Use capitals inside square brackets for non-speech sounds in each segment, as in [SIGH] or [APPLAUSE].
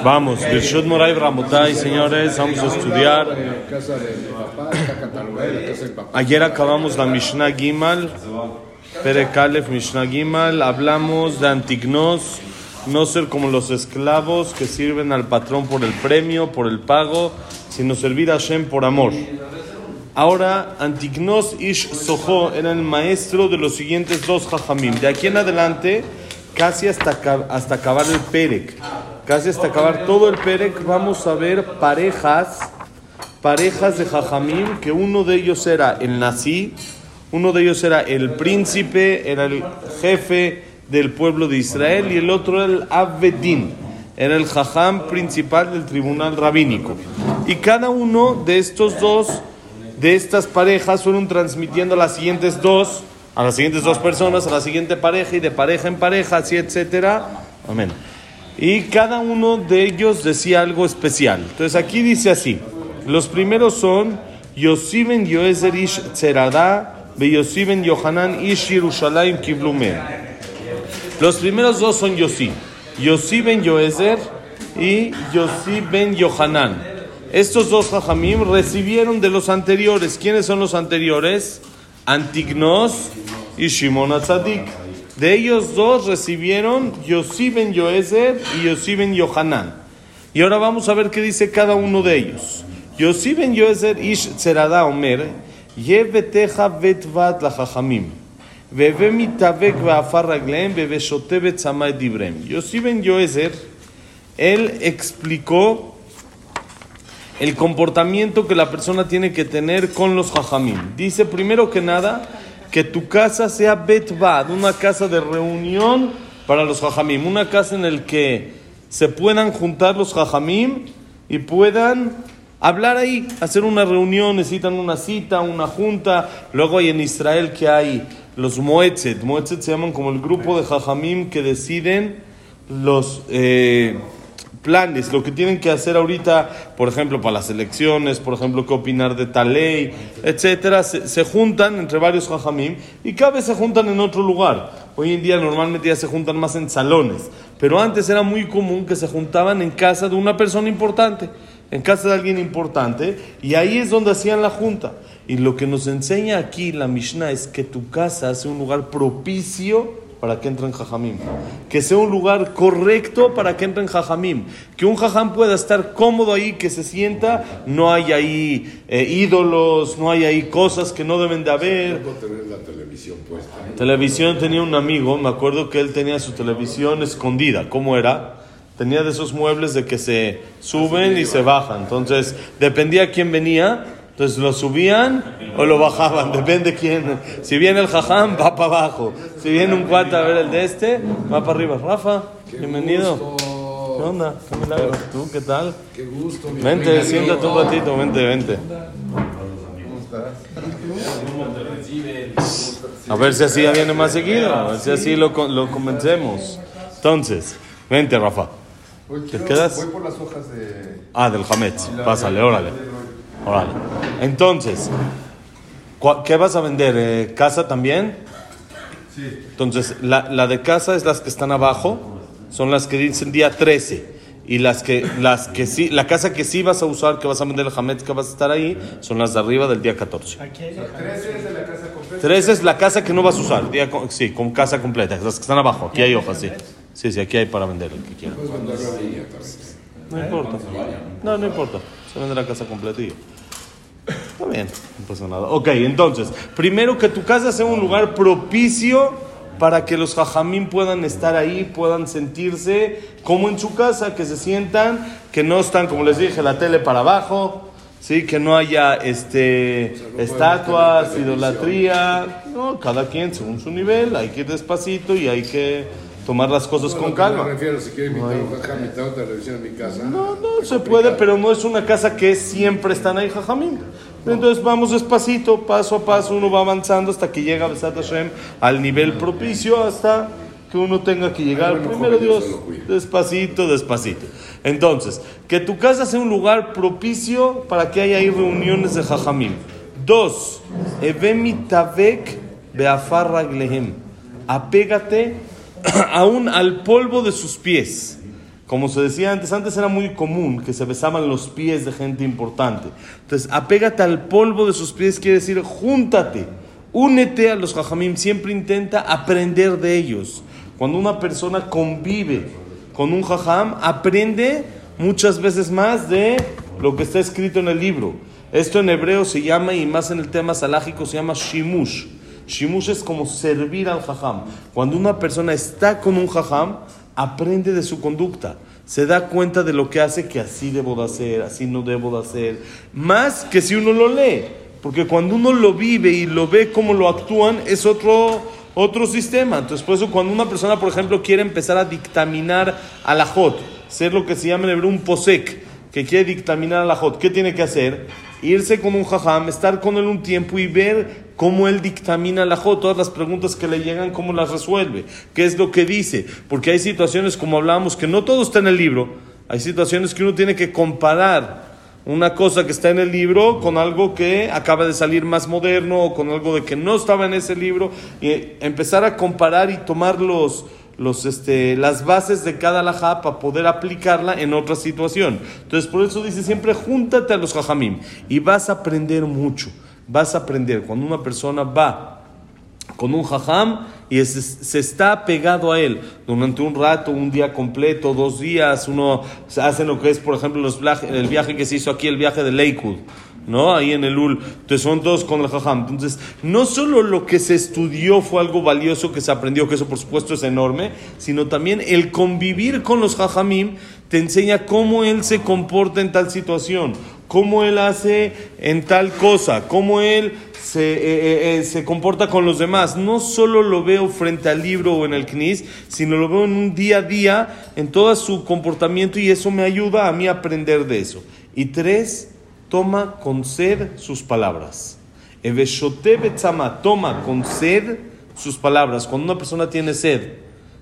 Vamos, Birshut Moray Ramotay, señores, vamos a estudiar. Ayer acabamos la Mishnah Gimal, Perekalef Mishnah Gimal, hablamos de Antignos, no ser como los esclavos que sirven al patrón por el premio, por el pago, sino servir a Shem por amor. Ahora, Antignos Ish Soho era el maestro de los siguientes dos Jajamim. De aquí en adelante, casi hasta, hasta acabar el Perek casi hasta acabar todo el Perek, vamos a ver parejas, parejas de Jajamim, que uno de ellos era el Nazi, uno de ellos era el príncipe, era el jefe del pueblo de Israel, y el otro era el Abedin, era el Jajam principal del tribunal rabínico. Y cada uno de estos dos, de estas parejas, fueron transmitiendo a las siguientes dos, a las siguientes dos personas, a la siguiente pareja, y de pareja en pareja, así, etcétera. Amén. Y cada uno de ellos decía algo especial. Entonces aquí dice así. Los primeros son Yosiben Yoezer Ish Tzerada, Yosiben Yohanan Ish Yerushalayim Kiblumen. Los primeros dos son Yosi. Yosi ben Yoezer y Yosi ben Yohanan. Estos dos Jajamim recibieron de los anteriores. ¿Quiénes son los anteriores? Antignos y Shimon Atzadik. De ellos dos recibieron Yosí ben Yoezer y Yosí ben Yohanan. Y ahora vamos a ver qué dice cada uno de ellos. Yosí ben Yoezer ish tzerada omer, yeveteja vetvat la chachamim. Veve mitavek ve'afar ragleem, veve shote betzamay dibrem. Yosí ben Yoezer, él explicó el comportamiento que la persona tiene que tener con los jajamim. Dice primero que nada que tu casa sea betbad, una casa de reunión para los jajamim, una casa en la que se puedan juntar los jajamim y puedan hablar ahí, hacer una reunión, necesitan una cita, una junta. Luego hay en Israel que hay los moetzet, moetzet se llaman como el grupo de jajamim que deciden los... Eh, planes, lo que tienen que hacer ahorita, por ejemplo, para las elecciones, por ejemplo, qué opinar de tal ley, etcétera, se, juntan entre varios jajamim y cada vez se juntan en otro lugar. Hoy en día normalmente ya se juntan más en salones, pero antes era muy común que se juntaban en casa de una persona importante, en casa de alguien importante, y ahí es donde hacían la junta. Y lo que nos enseña aquí la Mishnah es que tu casa sea un lugar propicio para que entren jajamim. Que sea un lugar correcto para que entren jajamim. Que un jajam pueda estar cómodo ahí, que se sienta. No hay ahí eh, ídolos, no hay ahí cosas que no deben de haber. tener la televisión puesta. Televisión tenía un amigo, me acuerdo que él tenía su televisión escondida. ¿Cómo era? Tenía de esos muebles de que se suben y se bajan. Entonces, dependía quién venía entonces lo subían o lo bajaban, [LAUGHS] depende quién. Si viene el jajam, va para abajo. Si viene un cuata a ver el de este, va para arriba. Rafa, bienvenido. ¿Qué onda? ¿Qué milagro? ¿Tú qué tal? Qué gusto. Vente, siéntate un ratito, vente, vente. A ver si así ya viene más seguido, a ver si así lo, lo convencemos. Entonces, vente, Rafa. ¿Te quedas? Voy por las hojas de... Ah, del Hametz. Pásale, órale. Entonces, ¿qué vas a vender? Eh, ¿Casa también? Sí. Entonces, la, la, de casa es las que están abajo, son las que dicen día 13. Y las que, las que sí, la casa que sí vas a usar, que vas a vender el Hametz, que vas a estar ahí, son las de arriba del día 14. Aquí hay 13 es de la casa completa. 13 es la casa que no vas a usar, día, sí, con casa completa, las que están abajo. Aquí hay hojas, sí. Sí, sí, aquí hay para vender el que quieran. No importa. No, no importa. Se vende la casa completilla. Está bien, no pasa nada. Ok, entonces, primero que tu casa sea un lugar propicio para que los jajamín puedan estar ahí, puedan sentirse como en su casa, que se sientan, que no están, como les dije, la tele para abajo, ¿sí? que no haya este, estatuas, idolatría. No, cada quien según su nivel, hay que ir despacito y hay que tomar las cosas con calma. Me refiero, si quiere invitar a un jajam, invitar otra televisión en mi casa. No, no se puede, pero no es una casa que siempre están ahí jajamín. Entonces vamos despacito, paso a paso, uno va avanzando hasta que llega Besat Hashem al nivel propicio, hasta que uno tenga que llegar. Primero Dios, despacito, despacito. Entonces, que tu casa sea un lugar propicio para que haya ahí reuniones de jajamim. Dos, Evemitabek beafarraglehem. Apégate [CLEARS THROAT] aún al polvo de sus pies. como se decía antes, antes era muy común que se besaban los pies de gente importante. Entonces, apégate al polvo de sus pies quiere decir júntate, únete a los jajamim, siempre intenta aprender de ellos. Cuando una persona convive con un jajam, aprende muchas veces más de lo que está escrito en el libro. Esto en hebreo se llama, y más en el tema salágico, se llama shimush. Shimush es como servir al jajam. Cuando una persona está con un jajam, aprende de su conducta. Se da cuenta de lo que hace, que así debo de hacer, así no debo de hacer. Más que si uno lo lee. Porque cuando uno lo vive y lo ve cómo lo actúan, es otro, otro sistema. Entonces, por eso, cuando una persona, por ejemplo, quiere empezar a dictaminar a la Jot, ser lo que se llama en hebreo un posek, que quiere dictaminar a la Jot, ¿qué tiene que hacer? Irse con un jajam, estar con él un tiempo y ver cómo él dictamina la Jot, todas las preguntas que le llegan, cómo las resuelve, qué es lo que dice. Porque hay situaciones, como hablábamos, que no todo está en el libro. Hay situaciones que uno tiene que comparar una cosa que está en el libro con algo que acaba de salir más moderno o con algo de que no estaba en ese libro y empezar a comparar y tomar los, los, este, las bases de cada alajá para poder aplicarla en otra situación. Entonces, por eso dice siempre, júntate a los jajamim y vas a aprender mucho. Vas a aprender. Cuando una persona va con un jajam y se está pegado a él durante un rato, un día completo, dos días, uno hace lo que es, por ejemplo, los el viaje que se hizo aquí, el viaje de Lakewood. ¿No? Ahí en el UL. Entonces son todos con el jajam. Entonces, no solo lo que se estudió fue algo valioso que se aprendió, que eso por supuesto es enorme, sino también el convivir con los jajamim te enseña cómo él se comporta en tal situación, cómo él hace en tal cosa, cómo él se, eh, eh, se, comporta con los demás. No solo lo veo frente al libro o en el CNIS, sino lo veo en un día a día, en todo su comportamiento y eso me ayuda a mí a aprender de eso. Y tres, toma con sed sus palabras. toma con sed sus palabras. Cuando una persona tiene sed,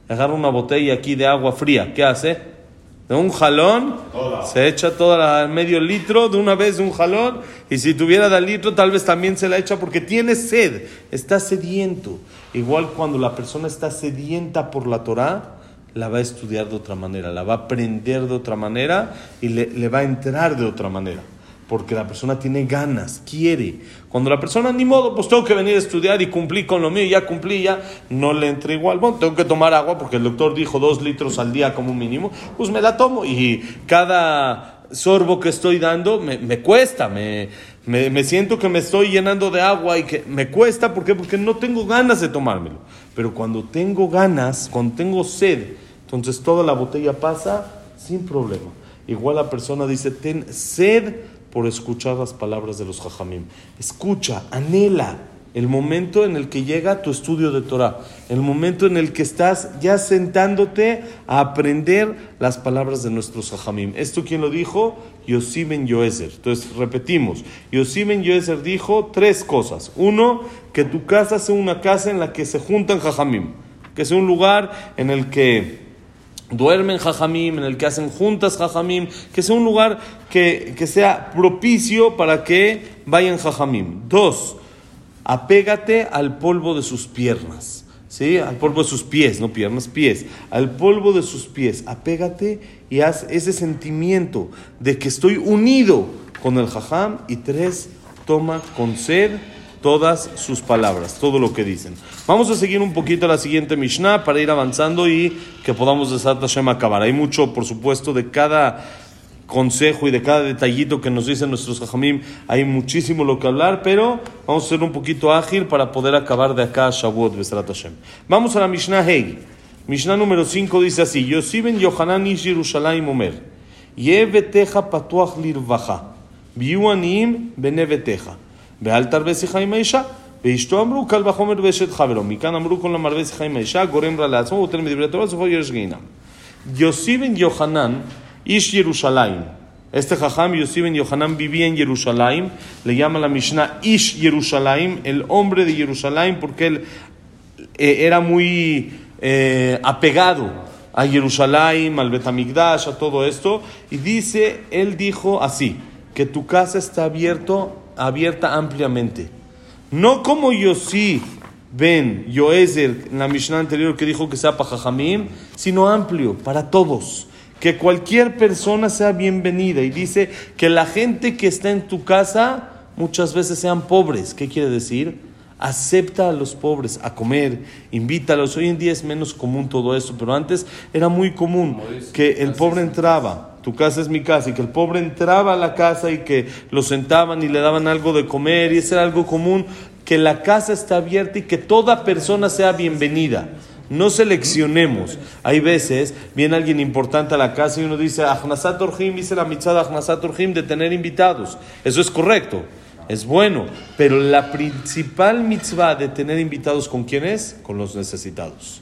agarra una botella aquí de agua fría, ¿qué hace? De un jalón, se echa toda la medio litro de una vez de un jalón, y si tuviera de litro, tal vez también se la echa porque tiene sed, está sediento. Igual cuando la persona está sedienta por la Torah, la va a estudiar de otra manera, la va a aprender de otra manera y le, le va a entrar de otra manera porque la persona tiene ganas, quiere. Cuando la persona, ni modo, pues tengo que venir a estudiar y cumplir con lo mío, ya cumplí, ya no le entra igual. Bueno, tengo que tomar agua porque el doctor dijo dos litros al día como mínimo, pues me la tomo y cada sorbo que estoy dando me, me cuesta, me, me, me, siento que me estoy llenando de agua y que me cuesta, ¿por qué? Porque no tengo ganas de tomármelo. Pero cuando tengo ganas, cuando tengo sed, entonces toda la botella pasa sin problema. Igual la persona dice, ten sed por escuchar las palabras de los jajamim. Escucha, anhela el momento en el que llega tu estudio de Torah, el momento en el que estás ya sentándote a aprender las palabras de nuestros jajamim. ¿Esto quién lo dijo? Yosiben Yoezer. Entonces, repetimos. Yosiben Yoezer dijo tres cosas. Uno, que tu casa sea una casa en la que se juntan jajamim, que sea un lugar en el que duermen jajamim, en el que hacen juntas jajamim, que sea un lugar que, que sea propicio para que vayan jajamim. Dos, apégate al polvo de sus piernas. ¿Sí? Al polvo de sus pies, no piernas, pies. Al polvo de sus pies. Apégate y haz ese sentimiento de que estoy unido con el jajam. Y tres, toma con sed todas sus palabras, todo lo que dicen. Vamos a seguir un poquito la siguiente Mishnah para ir avanzando y que podamos de Hashem acabar. Hay mucho, por supuesto, de cada consejo y de cada detallito que nos dicen nuestros hajamim, hay muchísimo lo que hablar, pero vamos a ser un poquito ágil para poder acabar de acá a Shavuot Besrat Hashem. Vamos a la Mishnah Hei. Mishnah número 5 dice así: Yosiben Yohanan ish Yerushalayim Omer, Yeveteja patuach lirvacha, Biu anim beneveteja. ואל תרבה שיחה עם האישה. ואשתו אמרו קל וחומר ואשת חברו. מכאן אמרו כל המרבה שיחה עם האישה, גורם רע לעצמו, ותל מדברי תורה, סופו ירש גיהינם. יוסי בן יוחנן, איש ירושלים. Este jajam, Yossi ben Yohanan, vivía en Jerusalén. Le llama la Mishnah Ish Jerusalén, el hombre de Jerusalén, porque él eh, era muy eh, apegado a Jerusalén, al Betamigdash, a todo esto. Y dice, él dijo así, que tu casa está abierto abierta ampliamente. No como Yossi Ben Yoezer en la Mishnah anterior que dijo que sea para Jajamim, sino amplio, para todos. que cualquier persona sea bienvenida. Y dice que la gente que está en tu casa muchas veces sean pobres. ¿Qué quiere decir? Acepta a los pobres a comer, invítalos. Hoy en día es menos común todo eso, pero antes era muy común que el pobre entraba. Tu casa es mi casa y que el pobre entraba a la casa y que lo sentaban y le daban algo de comer y eso era algo común, que la casa está abierta y que toda persona sea bienvenida. No seleccionemos. Hay veces viene alguien importante a la casa y uno dice, Ahnasat Orhim, dice la mitzvah de Ahnasat Orhim de tener invitados. Eso es correcto, es bueno. Pero la principal mitzvah de tener invitados, ¿con quién es? Con los necesitados.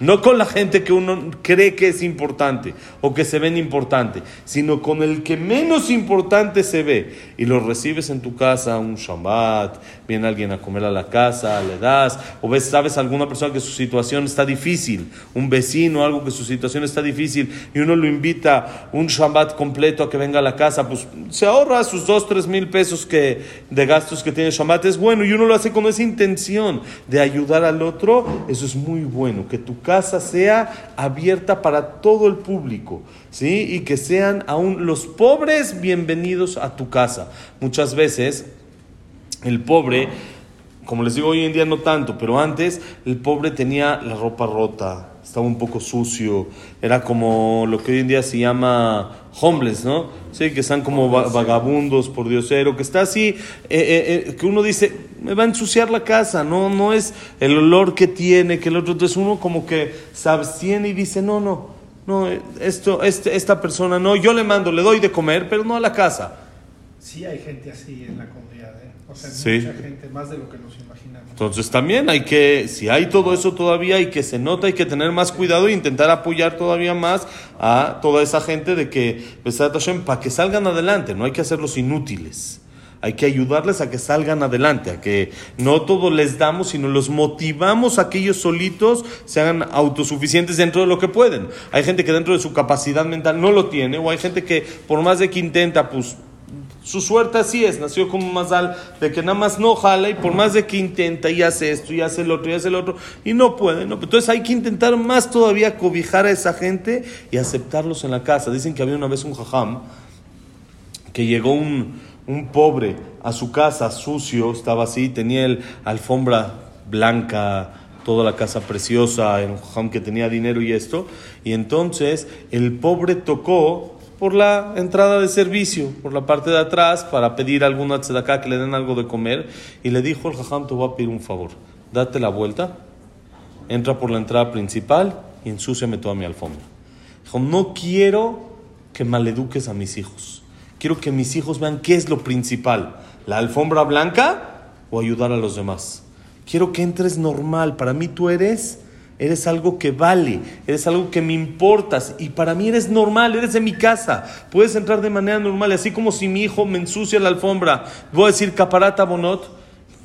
No con la gente que uno cree que es importante o que se ven importante, sino con el que menos importante se ve. Y lo recibes en tu casa, un Shabbat, viene alguien a comer a la casa, le das, o ves, sabes alguna persona que su situación está difícil, un vecino, algo que su situación está difícil y uno lo invita un Shabbat completo a que venga a la casa, pues se ahorra sus dos, tres mil pesos que, de gastos que tiene Shabbat, es bueno y uno lo hace con esa intención de ayudar al otro, eso es muy bueno, que tu casa sea abierta para todo el público, ¿sí? Y que sean aún los pobres bienvenidos a tu casa. Muchas veces el pobre, como les digo hoy en día no tanto, pero antes el pobre tenía la ropa rota, estaba un poco sucio, era como lo que hoy en día se llama homeless, ¿no? Sí, que están como va- vagabundos por diosero, que está así, eh, eh, eh, que uno dice, me va a ensuciar la casa, no, no es el olor que tiene, que el otro, entonces uno como que se abstiene y dice, no, no, no, esto, este, esta persona, no, yo le mando, le doy de comer, pero no a la casa. Sí hay gente así en la comunidad, ¿eh? O sea, Sí. mucha gente, más de lo que nos imaginamos. Entonces también hay que, si hay todo eso todavía y que se nota, hay que tener más cuidado e intentar apoyar todavía más a toda esa gente de que, para que salgan adelante, no hay que hacerlos inútiles. Hay que ayudarles a que salgan adelante, a que no todo les damos, sino los motivamos a que ellos solitos se hagan autosuficientes dentro de lo que pueden. Hay gente que dentro de su capacidad mental no lo tiene, o hay gente que por más de que intenta, pues su suerte así es, nació como mazal de que nada más no jala y por más de que intenta y hace esto y hace el otro y hace el otro y no puede, ¿no? Entonces hay que intentar más todavía cobijar a esa gente y aceptarlos en la casa. Dicen que había una vez un jajam que llegó un, un pobre a su casa sucio, estaba así, tenía el alfombra blanca, toda la casa preciosa, era un jajam que tenía dinero y esto, y entonces el pobre tocó por la entrada de servicio, por la parte de atrás, para pedir alguna tzedakah que le den algo de comer, y le dijo el jajam, te voy a pedir un favor, date la vuelta, entra por la entrada principal y ensúciame toda mi alfombra. Dijo, no quiero que maleduques a mis hijos. Quiero que mis hijos vean qué es lo principal, la alfombra blanca o ayudar a los demás. Quiero que entres normal. Para mí tú eres, eres algo que vale, eres algo que me importas y para mí eres normal, eres de mi casa. Puedes entrar de manera normal, así como si mi hijo me ensucia la alfombra. Voy a decir caparata bonot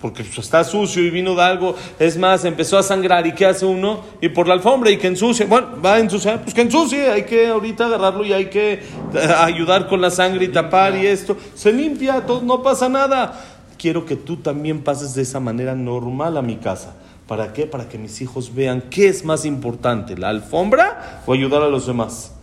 porque está sucio y vino de algo, es más, empezó a sangrar y ¿qué hace uno? Y por la alfombra y que ensucie, bueno, va a ensuciar, pues que ensucie, hay que ahorita agarrarlo y hay que eh, ayudar con la sangre y tapar y esto, se limpia, todo, no pasa nada. Quiero que tú también pases de esa manera normal a mi casa. ¿Para qué? Para que mis hijos vean qué es más importante, la alfombra o ayudar a los demás.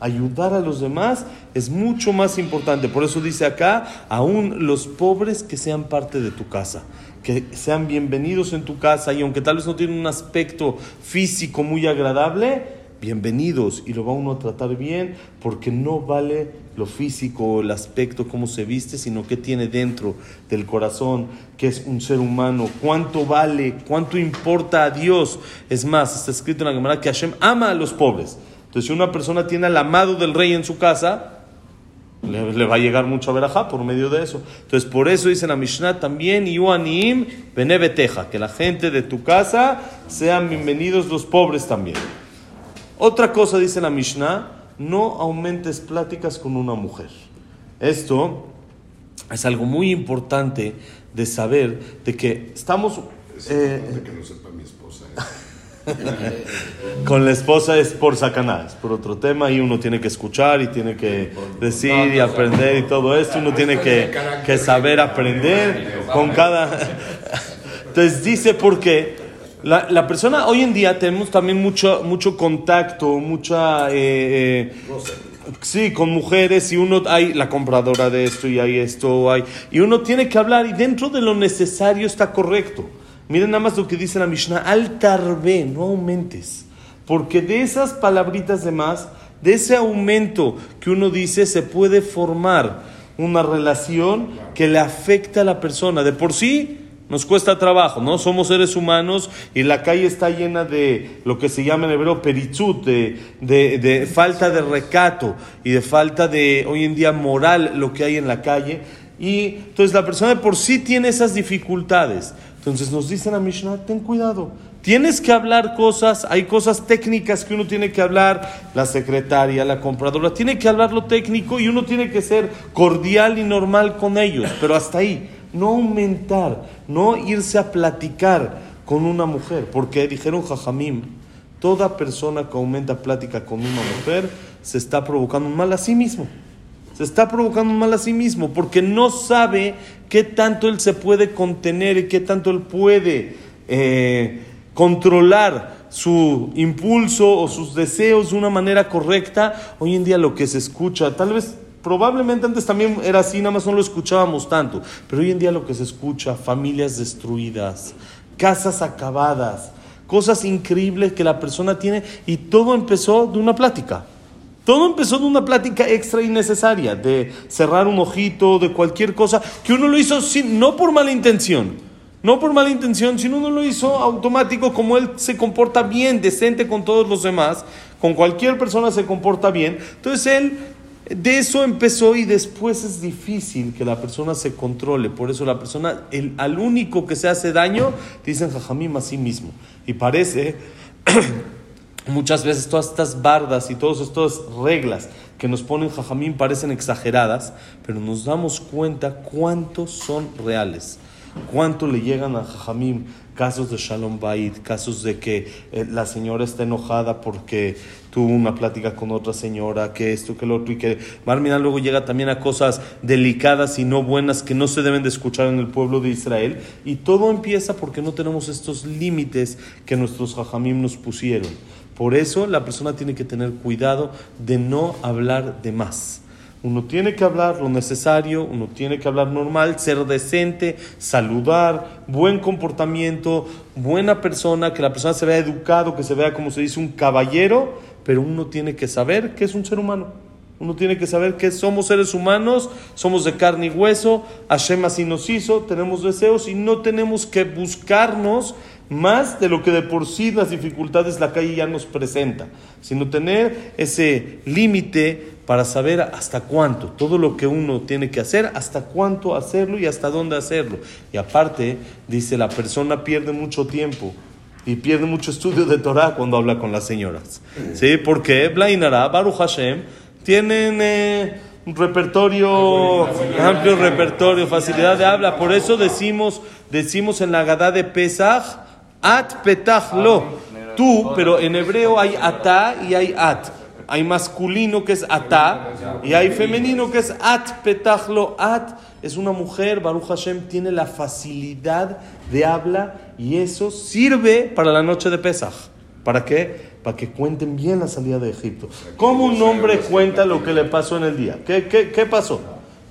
Ayudar a los demás es mucho más importante. Por eso dice acá, aún los pobres que sean parte de tu casa, que sean bienvenidos en tu casa y aunque tal vez no tienen un aspecto físico muy agradable, bienvenidos y lo va uno a tratar bien porque no vale lo físico, el aspecto, cómo se viste, sino qué tiene dentro del corazón, que es un ser humano, cuánto vale, cuánto importa a Dios. Es más, está escrito en la Gemara que Hashem ama a los pobres. Entonces, si una persona tiene al amado del rey en su casa, le, le va a llegar mucho a verajá por medio de eso. Entonces, por eso dice la Mishnah también, Yuanim beneveteja, que la gente de tu casa sean bienvenidos los pobres también. Otra cosa dice la Mishnah, no aumentes pláticas con una mujer. Esto es algo muy importante de saber, de que estamos... eh, de que no sepa mi esposa. [LAUGHS] con la esposa es por sacaná, es por otro tema y uno tiene que escuchar y tiene que decir y aprender y todo esto, uno tiene que, que saber aprender con cada... [LAUGHS] Entonces dice por qué, La, la persona, hoy en día tenemos también mucho, mucho contacto, mucha... eh, eh, Sí, con mujeres y uno hay la compradora de esto y hay esto, hay y uno tiene que hablar y dentro de lo necesario está correcto. Miren nada más lo que dice la Mishnah, al tarbe, no aumentes, porque de esas palabritas de más, de ese aumento que uno dice se puede formar una relación que le afecta a la persona. De por sí nos cuesta trabajo, ¿no? Somos seres humanos y la calle está llena de lo que se llama en hebreo peritzut, de, de, de falta de recato y de falta de, hoy en día, moral lo que hay en la calle. Y entonces la persona de por sí tiene esas dificultades. Entonces nos dicen a Mishnah, ten cuidado. Tienes que hablar cosas, hay cosas técnicas que uno tiene que hablar, la secretaria, la compradora, tiene que hablar lo técnico y uno tiene que ser cordial y normal con ellos, pero hasta ahí no aumentar, no irse a platicar con una mujer, porque dijeron Jajamim, toda persona que aumenta plática con una mujer se está provocando un mal a sí mismo. Se está provocando mal a sí mismo porque no sabe qué tanto él se puede contener y qué tanto él puede eh, controlar su impulso o sus deseos de una manera correcta. Hoy en día lo que se escucha, tal vez Probablemente antes también era así, nada más no lo escuchábamos tanto. Pero hoy en día lo que se escucha, familias destruidas, casas acabadas, cosas increíbles que la persona tiene y todo empezó de una plática. Todo empezó de una plática extra innecesaria, de cerrar un ojito, de cualquier cosa, que uno lo hizo sin, no por mala intención, no por mala intención, sino uno lo hizo automático, como él se comporta bien, decente con todos los demás, con cualquier persona se comporta bien. Entonces él de eso empezó y después es difícil que la persona se controle. Por eso la persona, el, al único que se hace daño, dicen jajamim a sí mismo. Y parece, muchas veces todas estas bardas y todas estas reglas que nos ponen jajamim parecen exageradas, pero nos damos cuenta cuántos son reales. Cuánto le llegan a jajamim casos de Shalom Bait, casos de que eh, la señora está enojada porque tuvo una plática con otra señora, que esto, que lo otro, y que Barminan luego llega también a cosas delicadas y no buenas que no se deben de escuchar en el pueblo de Israel. Y todo empieza porque no tenemos estos límites que nuestros jajamim nos pusieron. Por eso la persona tiene que tener cuidado de no hablar de más. Uno tiene que hablar lo necesario, uno tiene que hablar normal, ser decente, saludar, buen comportamiento, buena persona, que la persona se vea educado, que se vea como se dice un caballero, pero uno tiene que saber que es un ser humano. Uno tiene que saber que somos seres humanos, somos de carne y hueso, Hashem así nos hizo, tenemos deseos y no tenemos que buscarnos más de lo que de por sí las dificultades la calle ya nos presenta, sino tener ese límite para saber hasta cuánto, todo lo que uno tiene que hacer, hasta cuánto hacerlo y hasta dónde hacerlo. Y aparte, dice, la persona pierde mucho tiempo y pierde mucho estudio de Torah cuando habla con las señoras. ¿Sí? Porque Blainara, Baruch Hashem, tienen eh, un repertorio, amplio repertorio, facilidad de habla. Por eso decimos, decimos en la Gadá de Pesach, At petach lo. Tú, pero en hebreo hay atá y hay at. Hay masculino que es atá y hay femenino que es at petach lo. At es una mujer, Baruch Hashem tiene la facilidad de habla y eso sirve para la noche de Pesach. ¿Para qué? Para que cuenten bien la salida de Egipto. ¿Cómo un hombre cuenta lo que le pasó en el día? ¿Qué, qué, qué pasó?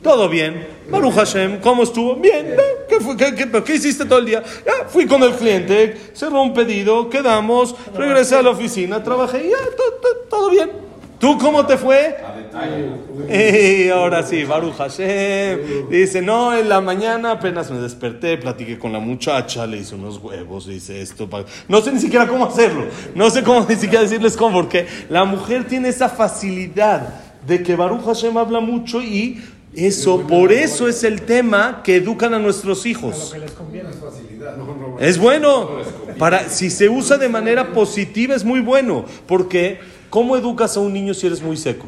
Todo bien. Baruch Hashem, ¿cómo estuvo? Bien. ¿Qué, fue? ¿Qué, qué, qué hiciste todo el día? Ya, fui con el cliente, cerró un pedido, quedamos, regresé a la oficina, trabajé y ya, todo, todo, todo bien. ¿Tú cómo te fue? Y ahora sí, Baruch Hashem. Dice, no, en la mañana apenas me desperté, platiqué con la muchacha, le hice unos huevos, dice esto. pa- No sé ni siquiera cómo hacerlo. No sé cómo [LAUGHS] ni siquiera decirles cómo, porque la mujer tiene esa facilidad de que Baruch Hashem habla mucho y eso, por eso es el tema que educan a nuestros hijos. Es bueno. Para, si se usa de manera positiva es muy bueno. Porque, ¿cómo educas a un niño si eres muy seco?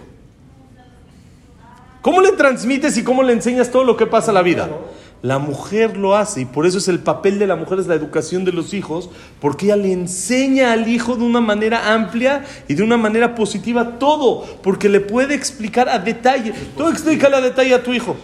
¿Cómo le transmites y cómo le enseñas todo lo que pasa en la vida? La mujer lo hace y por eso es el papel de la mujer es la educación de los hijos, porque ella le enseña al hijo de una manera amplia y de una manera positiva todo, porque le puede explicar a detalle. Tú explícale a detalle a tu hijo.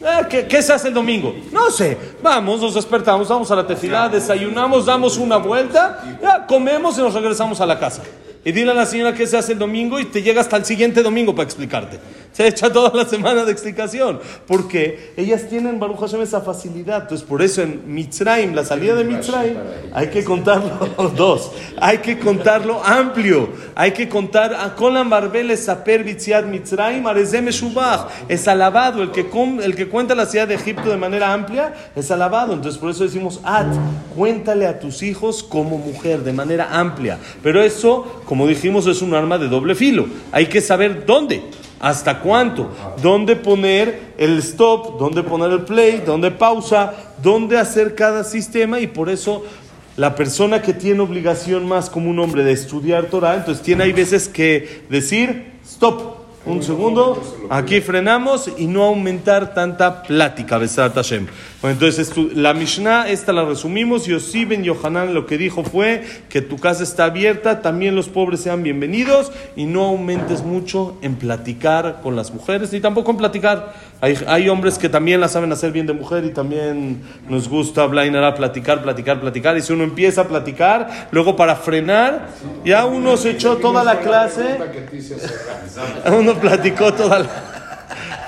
Eh, ¿Qué, qué se hace el domingo? No sé. Vamos, nos despertamos, vamos a la tefilá, desayunamos, damos una vuelta, ya comemos y nos regresamos a la casa. Y dile a la señora qué se hace el domingo y te llega hasta el siguiente domingo para explicarte. Se echa toda la semana de explicación. Porque ellas tienen, Baruch Hashem, esa facilidad. Entonces, por eso en Mitzrayim, la salida de Mitzrayim, hay que contarlo [LAUGHS] dos. Hay que contarlo amplio. Hay que contar a Kolam Barbel Saper Bitziat Mitzrayim. Es alabado. El que, con- el que cuenta la ciudad de Egipto de manera amplia es alabado. Entonces, por eso decimos, At, cuéntale a tus hijos como mujer, de manera amplia. Pero eso, como dijimos, es un arma de doble filo. Hay que saber dónde. ¿Hasta cuánto? ¿Dónde poner el stop? ¿Dónde poner el play? ¿Dónde pausa? ¿Dónde hacer cada sistema? Y por eso la persona que tiene obligación más como un hombre de estudiar Torah, entonces tiene hay veces que decir, stop, un segundo, aquí frenamos y no aumentar tanta plática, Besat Hashem. Bueno, entonces la Mishnah, esta la resumimos, Yossi ben Yohanan lo que dijo fue que tu casa está abierta, también los pobres sean bienvenidos y no aumentes mucho en platicar con las mujeres, ni tampoco en platicar. Hay, hay hombres que también la saben hacer bien de mujer y también nos gusta Blainara platicar, platicar, platicar. Y si uno empieza a platicar, luego para frenar, ya uno se echó toda la clase. [LAUGHS] Uno platicó toda la,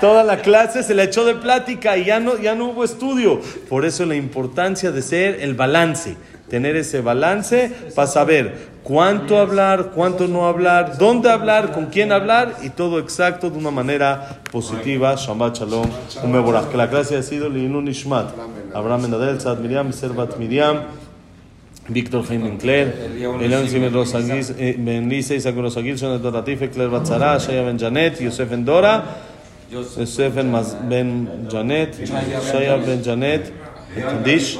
toda la clase, se la echó de plática y ya no, ya no hubo estudio. Por eso la importancia de ser el balance, tener ese balance para saber cuánto hablar, cuánto no hablar, dónde hablar, con quién hablar y todo exacto de una manera positiva. Shabbat Shalom, Umeborach. Que la clase ha sido Linun Ishmat. Abraham Menadel, Sad Miriam, Servat Miriam. Víctor Jaime Encler, Elian Simer Rosagis, Ben Lisa, Isaac Rosagil, Jonathan Latife, Claire Batzara, Shaya Ben Janet, Yosef Ben Maz- Ben Janet, Shaya Ben Janet, Kadish,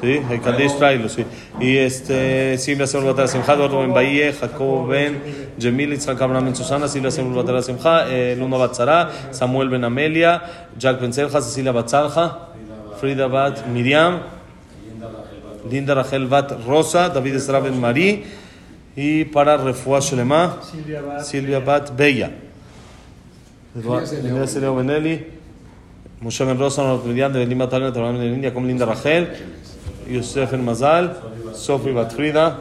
sí, el tráelo, sí. Y este, Silvia Semur Batara Simcha, Eduardo Ben Bahía, Jacobo Ben, Jemil Itzhak Abraham Ben Susana, Silvia Semur Batara Simcha, eh, Luna Batzara, Samuel Ben Amelia, Jack Ben Selja, Cecilia Batzalja, Frida Bat Miriam, Linda Rachel Bat Rosa, David Esra Ben Marí y para Refuah Shelema. Silvia Bat Bella. Elías Eleo Benelli, Moshe Ben Rosa, Norot Midian, de Lima Talent, de la India, como Linda Rachel, Yosef El Mazal, Sofi Bat Frida,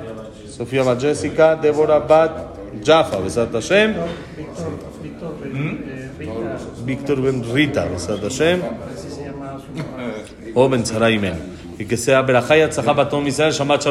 Sofía Bat Jessica, Débora Bat Jaffa, Besat Hashem, Víctor, Víctor, ¿Mm? eh, Rita, Víctor Ben Rita, Besat Hashem. así se llama su mamá. או בן צרה אימן. כי כסה ברכה יצחה בתום ישראל, שבת